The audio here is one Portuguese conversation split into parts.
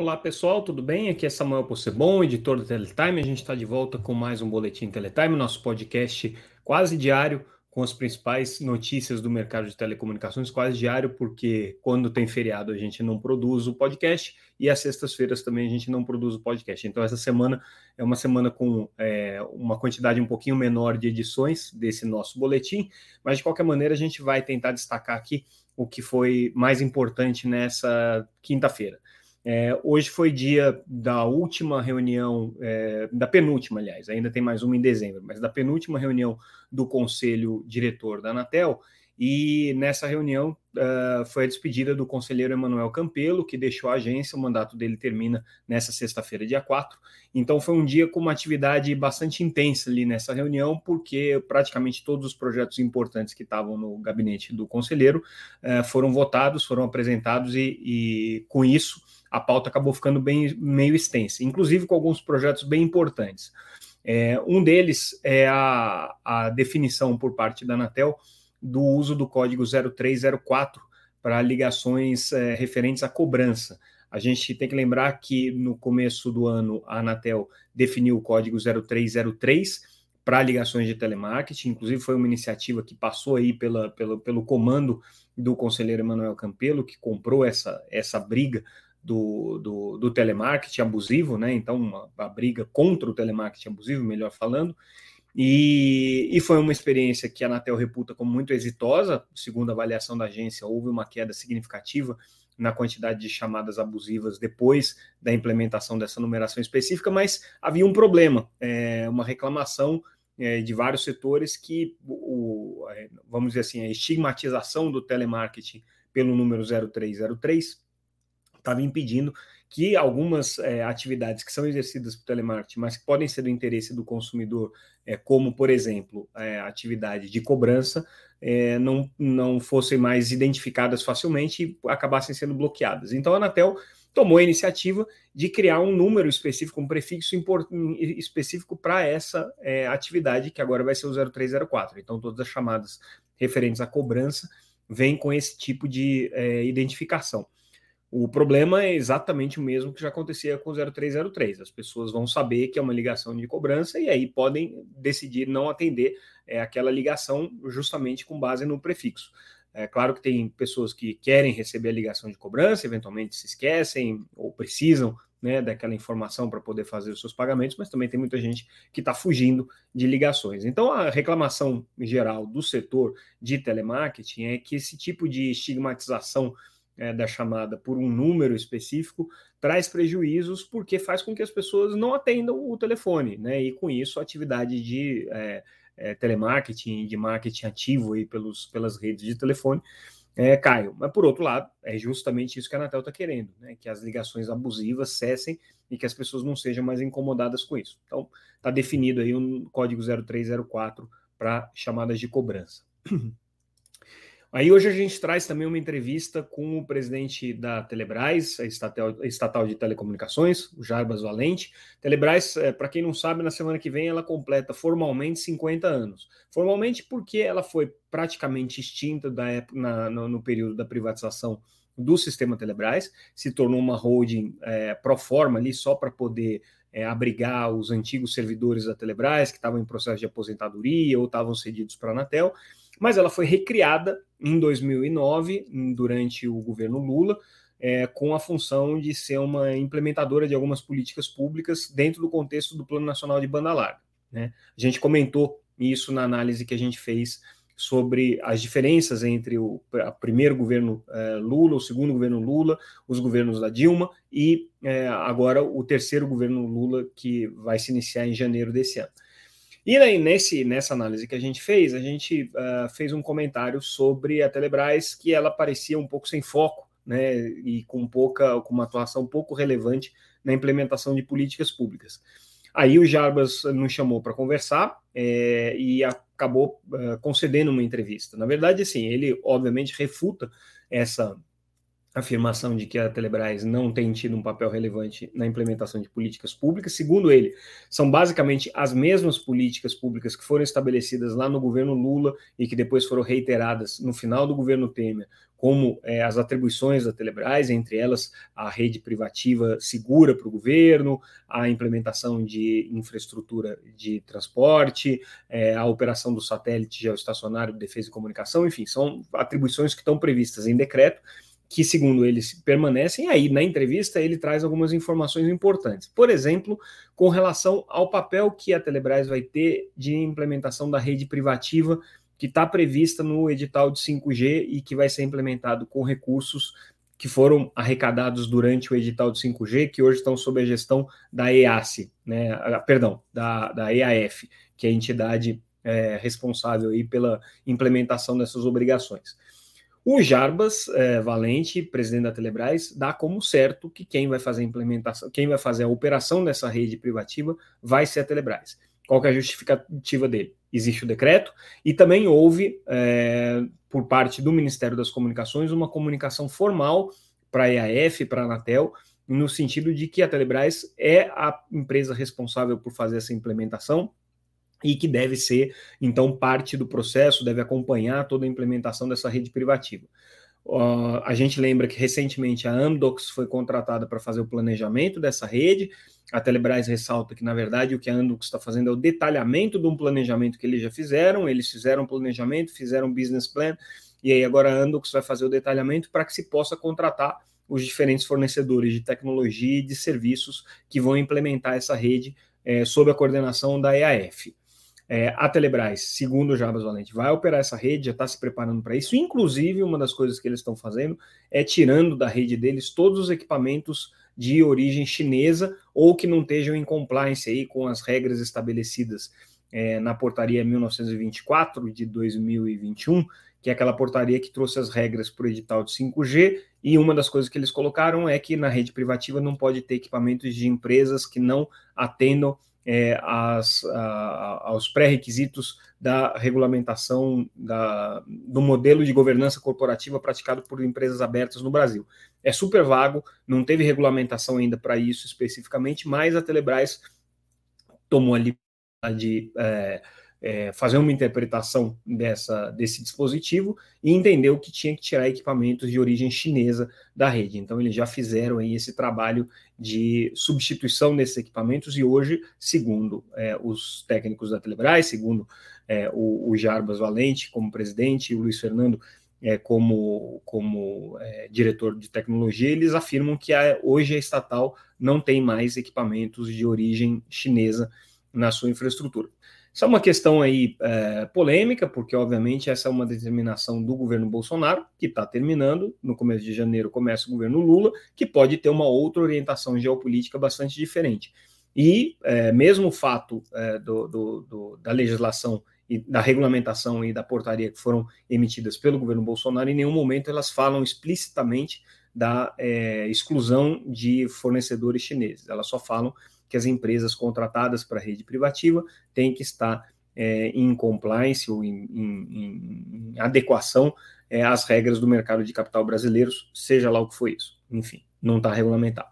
Olá pessoal, tudo bem? Aqui é Samuel Possebon, editor do Teletime. A gente está de volta com mais um Boletim Teletime, nosso podcast quase diário com as principais notícias do mercado de telecomunicações, quase diário, porque quando tem feriado a gente não produz o podcast e às sextas-feiras também a gente não produz o podcast. Então essa semana é uma semana com é, uma quantidade um pouquinho menor de edições desse nosso boletim, mas de qualquer maneira a gente vai tentar destacar aqui o que foi mais importante nessa quinta-feira. É, hoje foi dia da última reunião, é, da penúltima, aliás, ainda tem mais uma em dezembro, mas da penúltima reunião do conselho diretor da Anatel. E nessa reunião uh, foi a despedida do conselheiro Emanuel Campelo, que deixou a agência, o mandato dele termina nessa sexta-feira, dia 4. Então foi um dia com uma atividade bastante intensa ali nessa reunião, porque praticamente todos os projetos importantes que estavam no gabinete do conselheiro uh, foram votados, foram apresentados, e, e com isso a pauta acabou ficando bem meio extensa, inclusive com alguns projetos bem importantes. É, um deles é a, a, definição por parte da Anatel do uso do código 0304 para ligações é, referentes à cobrança. A gente tem que lembrar que no começo do ano a Anatel definiu o código 0303 para ligações de telemarketing, inclusive foi uma iniciativa que passou aí pela, pela, pelo comando do conselheiro Emanuel Campelo, que comprou essa, essa briga do, do, do telemarketing abusivo, né? Então, uma, uma, briga contra o telemarketing abusivo, melhor falando. E, e foi uma experiência que a Anatel reputa como muito exitosa, segundo a avaliação da agência, houve uma queda significativa na quantidade de chamadas abusivas depois da implementação dessa numeração específica, mas havia um problema, é, uma reclamação é, de vários setores que, o, é, vamos dizer assim, a estigmatização do telemarketing pelo número 0303 estava impedindo que algumas é, atividades que são exercidas por telemarketing, mas que podem ser do interesse do consumidor, é, como, por exemplo, é, atividade de cobrança, é, não, não fossem mais identificadas facilmente e acabassem sendo bloqueadas. Então, a Anatel tomou a iniciativa de criar um número específico, um prefixo específico para essa atividade, que agora vai ser o 0304. Então, todas as chamadas referentes à cobrança vêm com esse tipo de identificação. O problema é exatamente o mesmo que já acontecia com o 0303. As pessoas vão saber que é uma ligação de cobrança e aí podem decidir não atender é, aquela ligação justamente com base no prefixo. É claro que tem pessoas que querem receber a ligação de cobrança, eventualmente se esquecem ou precisam né, daquela informação para poder fazer os seus pagamentos, mas também tem muita gente que está fugindo de ligações. Então, a reclamação geral do setor de telemarketing é que esse tipo de estigmatização é, da chamada por um número específico traz prejuízos porque faz com que as pessoas não atendam o telefone, né? E com isso a atividade de é, é, telemarketing, de marketing ativo aí pelos, pelas redes de telefone é, caiam. Mas por outro lado, é justamente isso que a Anatel está querendo, né? Que as ligações abusivas cessem e que as pessoas não sejam mais incomodadas com isso. Então, está definido aí um código 0304 para chamadas de cobrança. Aí hoje a gente traz também uma entrevista com o presidente da Telebrás, a estatal, de telecomunicações, o Jarbas Valente. Telebrás, é, para quem não sabe, na semana que vem ela completa formalmente 50 anos. Formalmente porque ela foi praticamente extinta da época, na, no, no período da privatização do sistema Telebrás, se tornou uma holding é, pro forma ali só para poder é, abrigar os antigos servidores da Telebrás que estavam em processo de aposentadoria ou estavam cedidos para a Anatel mas ela foi recriada em 2009, durante o governo Lula, é, com a função de ser uma implementadora de algumas políticas públicas dentro do contexto do Plano Nacional de Banda Larga. Né? A gente comentou isso na análise que a gente fez sobre as diferenças entre o primeiro governo é, Lula, o segundo governo Lula, os governos da Dilma e é, agora o terceiro governo Lula, que vai se iniciar em janeiro desse ano. E aí, nesse, nessa análise que a gente fez, a gente uh, fez um comentário sobre a Telebrás que ela parecia um pouco sem foco, né, e com pouca, com uma atuação pouco relevante na implementação de políticas públicas. Aí o Jarbas nos chamou para conversar é, e acabou uh, concedendo uma entrevista. Na verdade, assim, ele obviamente refuta essa afirmação de que a Telebrás não tem tido um papel relevante na implementação de políticas públicas. Segundo ele, são basicamente as mesmas políticas públicas que foram estabelecidas lá no governo Lula e que depois foram reiteradas no final do governo Temer, como é, as atribuições da Telebrás, entre elas a rede privativa segura para o governo, a implementação de infraestrutura de transporte, é, a operação do satélite geoestacionário de defesa e comunicação, enfim, são atribuições que estão previstas em decreto que, segundo eles, permanecem. aí, na entrevista, ele traz algumas informações importantes. Por exemplo, com relação ao papel que a Telebrás vai ter de implementação da rede privativa, que está prevista no edital de 5G e que vai ser implementado com recursos que foram arrecadados durante o edital de 5G, que hoje estão sob a gestão da EAC, né, perdão, da, da EAF, que é a entidade é, responsável aí pela implementação dessas obrigações. O Jarbas é, Valente, presidente da Telebrás, dá como certo que quem vai fazer a implementação, quem vai fazer a operação dessa rede privativa vai ser a Telebrás. Qual é a justificativa dele? Existe o decreto e também houve, é, por parte do Ministério das Comunicações, uma comunicação formal para a EAF, para a Anatel, no sentido de que a Telebrás é a empresa responsável por fazer essa implementação e que deve ser, então, parte do processo, deve acompanhar toda a implementação dessa rede privativa. Uh, a gente lembra que recentemente a Amdocs foi contratada para fazer o planejamento dessa rede. A Telebrás ressalta que, na verdade, o que a Amdocs está fazendo é o detalhamento de um planejamento que eles já fizeram. Eles fizeram um planejamento, fizeram um business plan, e aí agora a Amdocs vai fazer o detalhamento para que se possa contratar os diferentes fornecedores de tecnologia e de serviços que vão implementar essa rede é, sob a coordenação da EAF. É, a Telebrás, segundo o Jabas Valente, vai operar essa rede, já está se preparando para isso. Inclusive, uma das coisas que eles estão fazendo é tirando da rede deles todos os equipamentos de origem chinesa ou que não estejam em compliance aí com as regras estabelecidas é, na portaria 1924 de 2021, que é aquela portaria que trouxe as regras para o edital de 5G, e uma das coisas que eles colocaram é que na rede privativa não pode ter equipamentos de empresas que não atendam é, as, a, aos pré-requisitos da regulamentação da, do modelo de governança corporativa praticado por empresas abertas no Brasil. É super vago, não teve regulamentação ainda para isso especificamente, mas a Telebrás tomou ali de é, é, fazer uma interpretação dessa, desse dispositivo e entendeu que tinha que tirar equipamentos de origem chinesa da rede. Então, eles já fizeram aí esse trabalho de substituição desses equipamentos e hoje, segundo é, os técnicos da Telebrás, segundo é, o, o, Jarbas Valente como presidente e o Luiz Fernando é, como, como é, diretor de tecnologia, eles afirmam que a, hoje a estatal não tem mais equipamentos de origem chinesa na sua infraestrutura. Isso é uma questão aí é, polêmica, porque obviamente essa é uma determinação do governo Bolsonaro, que está terminando, no começo de janeiro começa o governo Lula, que pode ter uma outra orientação geopolítica bastante diferente. E é, mesmo o fato é, do, do, do, da legislação e da regulamentação e da portaria que foram emitidas pelo governo Bolsonaro, em nenhum momento elas falam explicitamente da é, exclusão de fornecedores chineses. Elas só falam que as empresas contratadas para a rede privativa têm que estar é, em compliance ou em, em, em adequação é, às regras do mercado de capital brasileiro, seja lá o que for isso. Enfim, não está regulamentado.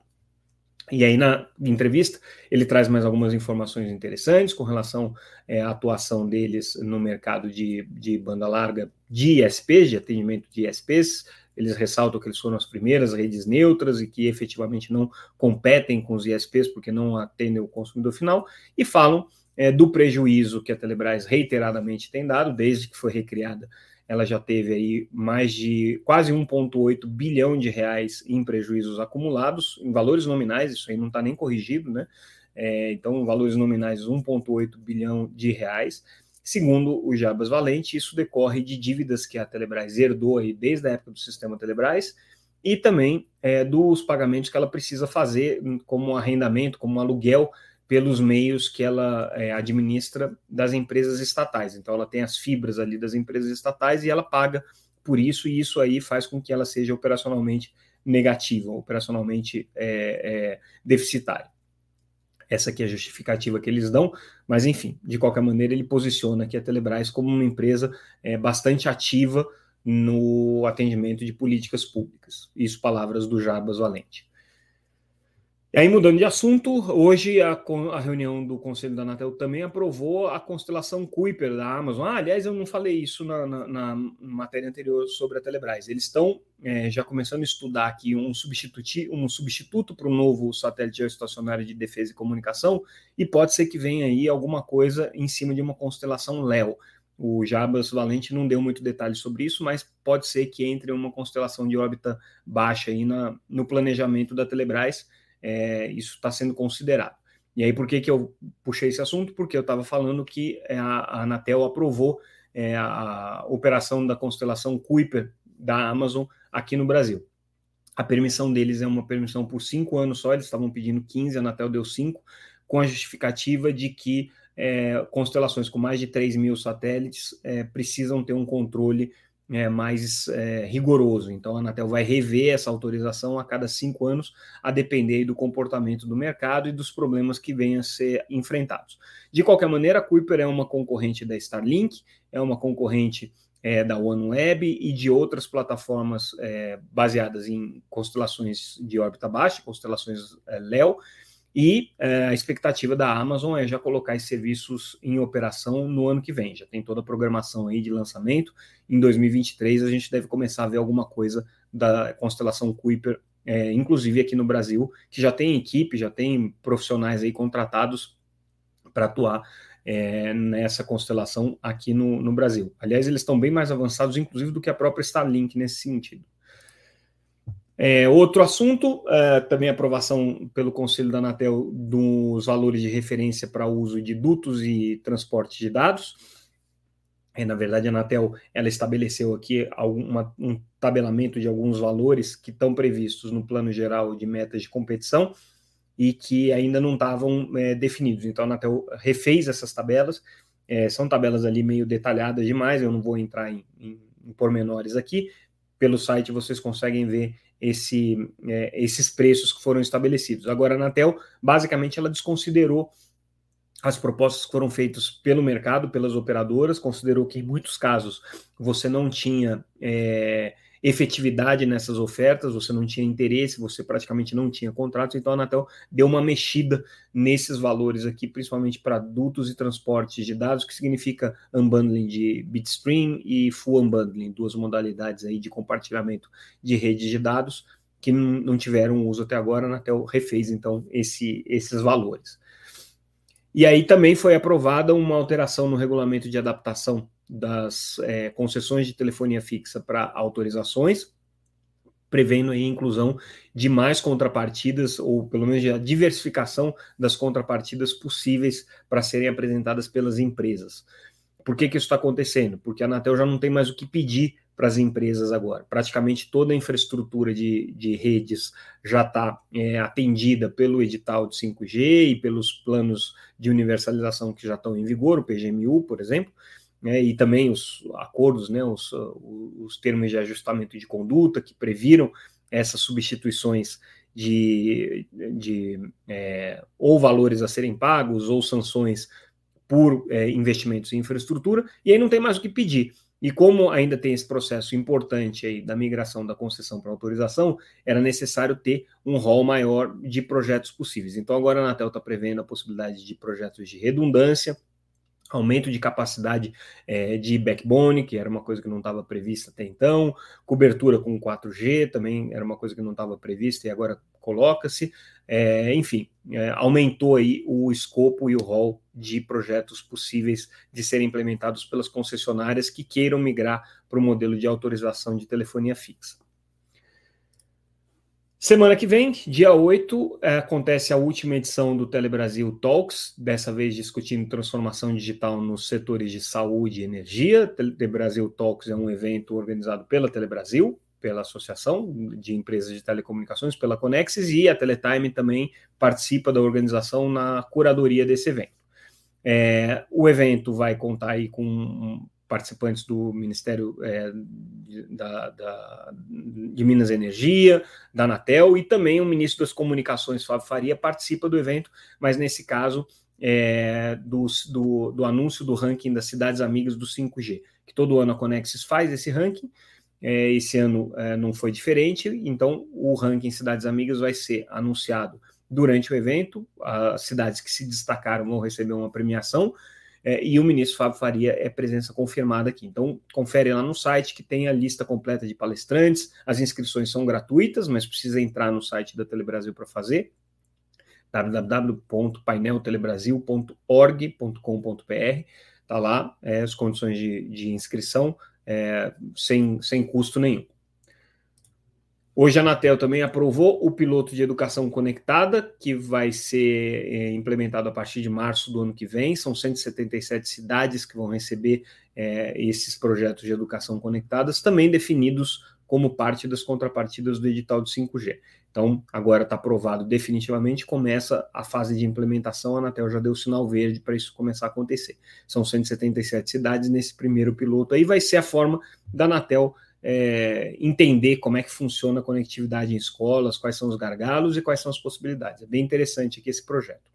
E aí, na entrevista, ele traz mais algumas informações interessantes com relação é, à atuação deles no mercado de, de banda larga de ISPs, de atendimento de ISPs, eles ressaltam que eles foram as primeiras redes neutras e que efetivamente não competem com os ISPs porque não atendem o consumidor final, e falam é, do prejuízo que a Telebrás reiteradamente tem dado, desde que foi recriada. Ela já teve aí mais de quase 1,8 bilhão de reais em prejuízos acumulados, em valores nominais, isso aí não está nem corrigido, né? É, então, valores nominais 1,8 bilhão de reais. Segundo o Jabas Valente, isso decorre de dívidas que a Telebrás herdou aí desde a época do sistema Telebrás e também é, dos pagamentos que ela precisa fazer como arrendamento, como aluguel pelos meios que ela é, administra das empresas estatais. Então, ela tem as fibras ali das empresas estatais e ela paga por isso, e isso aí faz com que ela seja operacionalmente negativa, operacionalmente é, é deficitária. Essa aqui é a justificativa que eles dão, mas enfim, de qualquer maneira, ele posiciona aqui a Telebrás como uma empresa é, bastante ativa no atendimento de políticas públicas. Isso, palavras do Jarbas Valente. E aí, mudando de assunto, hoje a, a, reunião do Conselho da Anatel também aprovou a constelação Kuiper da Amazon. Ah, aliás, eu não falei isso na, na, na matéria anterior sobre a Telebrás. Eles estão é, já começando a estudar aqui um, substituti, um substituto para o novo satélite geoestacionário de defesa e comunicação, e pode ser que venha aí alguma coisa em cima de uma constelação Léo. O Jabas Valente não deu muito detalhe sobre isso, mas pode ser que entre uma constelação de órbita baixa aí na, no planejamento da Telebrás é, isso está sendo considerado. E aí, por que, que eu puxei esse assunto? Porque eu estava falando que é, a, a Anatel aprovou é, a operação da constelação Kuiper da Amazon aqui no Brasil. A permissão deles é uma permissão por cinco anos só, eles estavam pedindo 15, a Anatel deu cinco, com a justificativa de que é, constelações com mais de 3 mil satélites é, precisam ter um controle é, mais é, rigoroso. Então, a Anatel vai rever essa autorização a cada cinco anos, a depender do comportamento do mercado e dos problemas que venham a ser enfrentados. De qualquer maneira, a Kuiper é uma concorrente da Starlink, é uma concorrente é, da OneWeb e de outras plataformas é, baseadas em constelações de órbita baixa, constelações é, LEO, e é, a expectativa da Amazon é já colocar esses serviços em operação no ano que vem. Já tem toda a programação aí de lançamento. Em 2023 a gente deve começar a ver alguma coisa da constelação Kuiper, é, inclusive aqui no Brasil, que já tem equipe, já tem profissionais aí contratados para atuar é, nessa constelação aqui no, no Brasil. Aliás, eles estão bem mais avançados, inclusive, do que a própria Starlink nesse sentido. É, outro assunto, é, também aprovação pelo Conselho da Anatel dos valores de referência para uso de dutos e transporte de dados. É, na verdade, a Anatel ela estabeleceu aqui alguma, um tabelamento de alguns valores que estão previstos no plano geral de metas de competição e que ainda não estavam é, definidos. Então, a Anatel refez essas tabelas, é, são tabelas ali meio detalhadas demais, eu não vou entrar em, em, em pormenores aqui. Pelo site vocês conseguem ver esse, é, esses preços que foram estabelecidos. Agora, a Anatel, basicamente, ela desconsiderou as propostas que foram feitas pelo mercado, pelas operadoras, considerou que em muitos casos você não tinha é, efetividade nessas ofertas, você não tinha interesse, você praticamente não tinha contratos, então a Anatel deu uma mexida nesses valores aqui, principalmente para adultos e transportes de dados, que significa unbundling de bitstream e full unbundling, duas modalidades aí de compartilhamento de redes de dados que não tiveram uso até agora, a Anatel refez então esse, esses valores. E aí também foi aprovada uma alteração no regulamento de adaptação das é, concessões de telefonia fixa para autorizações, prevendo aí a inclusão de mais contrapartidas, ou pelo menos a diversificação das contrapartidas possíveis para serem apresentadas pelas empresas. Por que, que isso está acontecendo? Porque a Anatel já não tem mais o que pedir para as empresas agora. Praticamente toda a infraestrutura de, de redes já está é, atendida pelo edital de 5G e pelos planos de universalização que já estão em vigor, o PGMU, por exemplo né, e também os acordos, né, os, os termos de ajustamento de conduta que previram essas substituições de, de é, ou valores a serem pagos ou sanções por é, investimentos em infraestrutura, e aí não tem mais o que pedir. E como ainda tem esse processo importante aí da migração da concessão para autorização, era necessário ter um rol maior de projetos possíveis. Então agora a Anatel está prevendo a possibilidade de projetos de redundância, aumento de capacidade é, de backbone, que era uma coisa que não estava prevista até então, cobertura com 4G também era uma coisa que não estava prevista e agora coloca-se, é, enfim, é, aumentou aí o escopo e o rol de projetos possíveis de serem implementados pelas concessionárias que queiram migrar para o modelo de autorização de telefonia fixa. Semana que vem, dia 8, é, acontece a última edição do Telebrasil Talks, dessa vez discutindo transformação digital nos setores de saúde e energia. Telebrasil Talks é um evento organizado pela Telebrasil, pela Associação de Empresas de Telecomunicações, pela Conexis, e a Teletime também participa da organização na curadoria desse evento. É, o evento vai contar aí com participantes do Ministério é, da, da, de Minas e Energia, da Anatel, e também o ministro das Comunicações, Fábio Faria, participa do evento, mas nesse caso é, do, do, do, anúncio do ranking das cidades amigas do 5G, que todo ano a Conexis faz esse ranking, É, esse ano é, não foi diferente, então o ranking Cidades Amigas vai ser anunciado durante o evento. As cidades que se destacaram vão receber uma premiação. É, e o ministro Fábio Faria é presença confirmada aqui. Então, confere lá no site que tem a lista completa de palestrantes. As inscrições são gratuitas, mas precisa entrar no site da Telebrasil para fazer www.paineltelebrasil.org.com.br. Está lá é, as condições de, de inscrição é, sem, sem custo nenhum. Hoje a Anatel também aprovou o piloto de educação conectada, que vai ser é, implementado a partir de março do ano que vem. São 177 cidades que vão receber é, esses projetos de educação conectadas, também definidos como parte das contrapartidas do edital de 5G. Então, agora está aprovado definitivamente, começa a fase de implementação. A Anatel já deu sinal verde para isso começar a acontecer. São 177 cidades nesse primeiro piloto aí, vai ser a forma da Anatel é, entender como é que funciona a conectividade em escolas, quais são os gargalos e quais são as possibilidades. É bem interessante aqui esse projeto.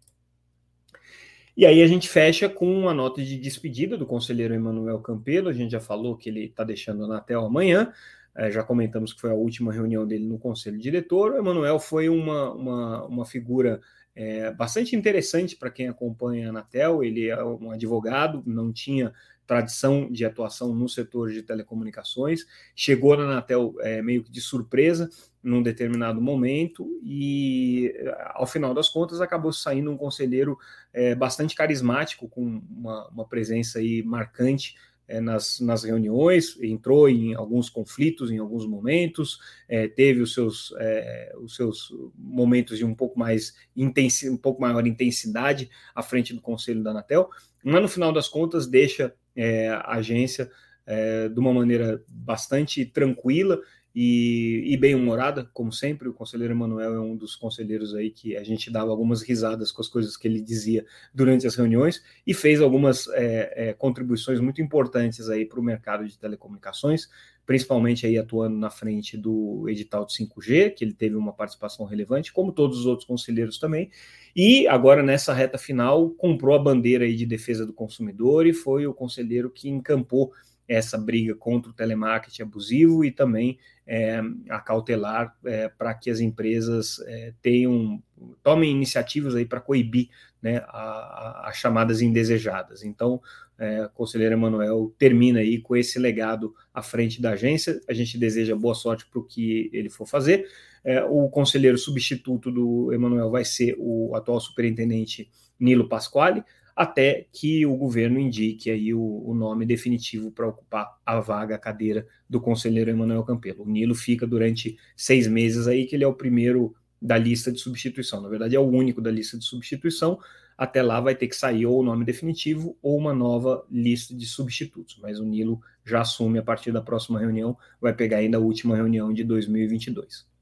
E aí a gente fecha com uma nota de despedida do conselheiro Emanuel Campelo, a gente já falou que ele está deixando a Anatel amanhã, é, já comentamos que foi a última reunião dele no conselho diretor. O Emanuel foi uma, uma, uma figura é, bastante interessante para quem acompanha a Anatel, ele é um advogado, não tinha tradição de atuação no setor de telecomunicações, chegou na Anatel é, meio que de surpresa num determinado momento e, ao final das contas, acabou saindo um conselheiro é, bastante carismático, com uma, uma presença aí marcante é, nas, nas reuniões, entrou em alguns conflitos em alguns momentos, é, teve os seus, é, os seus momentos de um pouco mais um pouco maior intensidade à frente do conselho da Anatel, mas no final das contas deixa é, a agência é, de uma maneira bastante tranquila e, e bem-humorada, como sempre. O conselheiro Emanuel é um dos conselheiros aí que a gente dava algumas risadas com as coisas que ele dizia durante as reuniões e fez algumas é, é, contribuições muito importantes aí para o mercado de telecomunicações, principalmente aí atuando na frente do edital de 5G, que ele teve uma participação relevante, como todos os outros conselheiros também. E agora, nessa reta final, comprou a bandeira aí de defesa do consumidor e foi o conselheiro que encampou essa briga contra o telemarketing abusivo e também é, a cautelar é, para que as empresas é, tenham tomem iniciativas aí para coibir né, as chamadas indesejadas. Então, é, conselheiro Emanuel termina aí com esse legado à frente da agência. A gente deseja boa sorte para o que ele for fazer. É, o conselheiro substituto do Emanuel vai ser o atual superintendente Nilo Pasquale até que o governo indique aí o, o nome definitivo para ocupar a vaga, a cadeira do conselheiro Emanuel Campelo. O Nilo fica durante seis meses aí, que ele é o primeiro da lista de substituição. Na verdade, é o único da lista de substituição. Até lá vai ter que sair ou o nome definitivo ou uma nova lista de substitutos. Mas o Nilo já assume a partir da próxima reunião, vai pegar ainda a última reunião de 2022.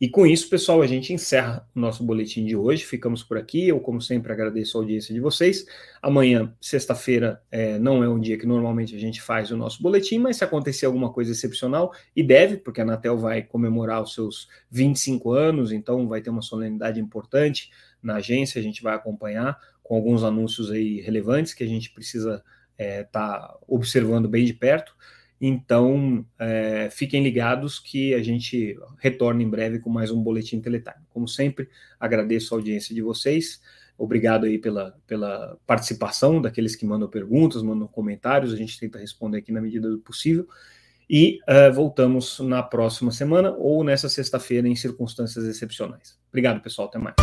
E com isso, pessoal, a gente encerra o nosso boletim de hoje. Ficamos por aqui. Eu, como sempre, agradeço a audiência de vocês. Amanhã, sexta-feira, é, não é um dia que normalmente a gente faz o nosso boletim, mas se acontecer alguma coisa excepcional, e deve, porque a Anatel vai comemorar os seus 25 anos, então vai ter uma solenidade importante na agência, a gente vai acompanhar com alguns anúncios aí relevantes que a gente precisa estar é, tá observando bem de perto. Então, é, fiquem ligados que a gente retorna em breve com mais um Boletim Teletime. Como sempre, agradeço a audiência de vocês. Obrigado aí pela, pela participação daqueles que mandam perguntas, mandam comentários. A gente tenta responder aqui na medida do possível. E uh, voltamos na próxima semana ou nessa sexta-feira em circunstâncias excepcionais. Obrigado, pessoal. Até mais.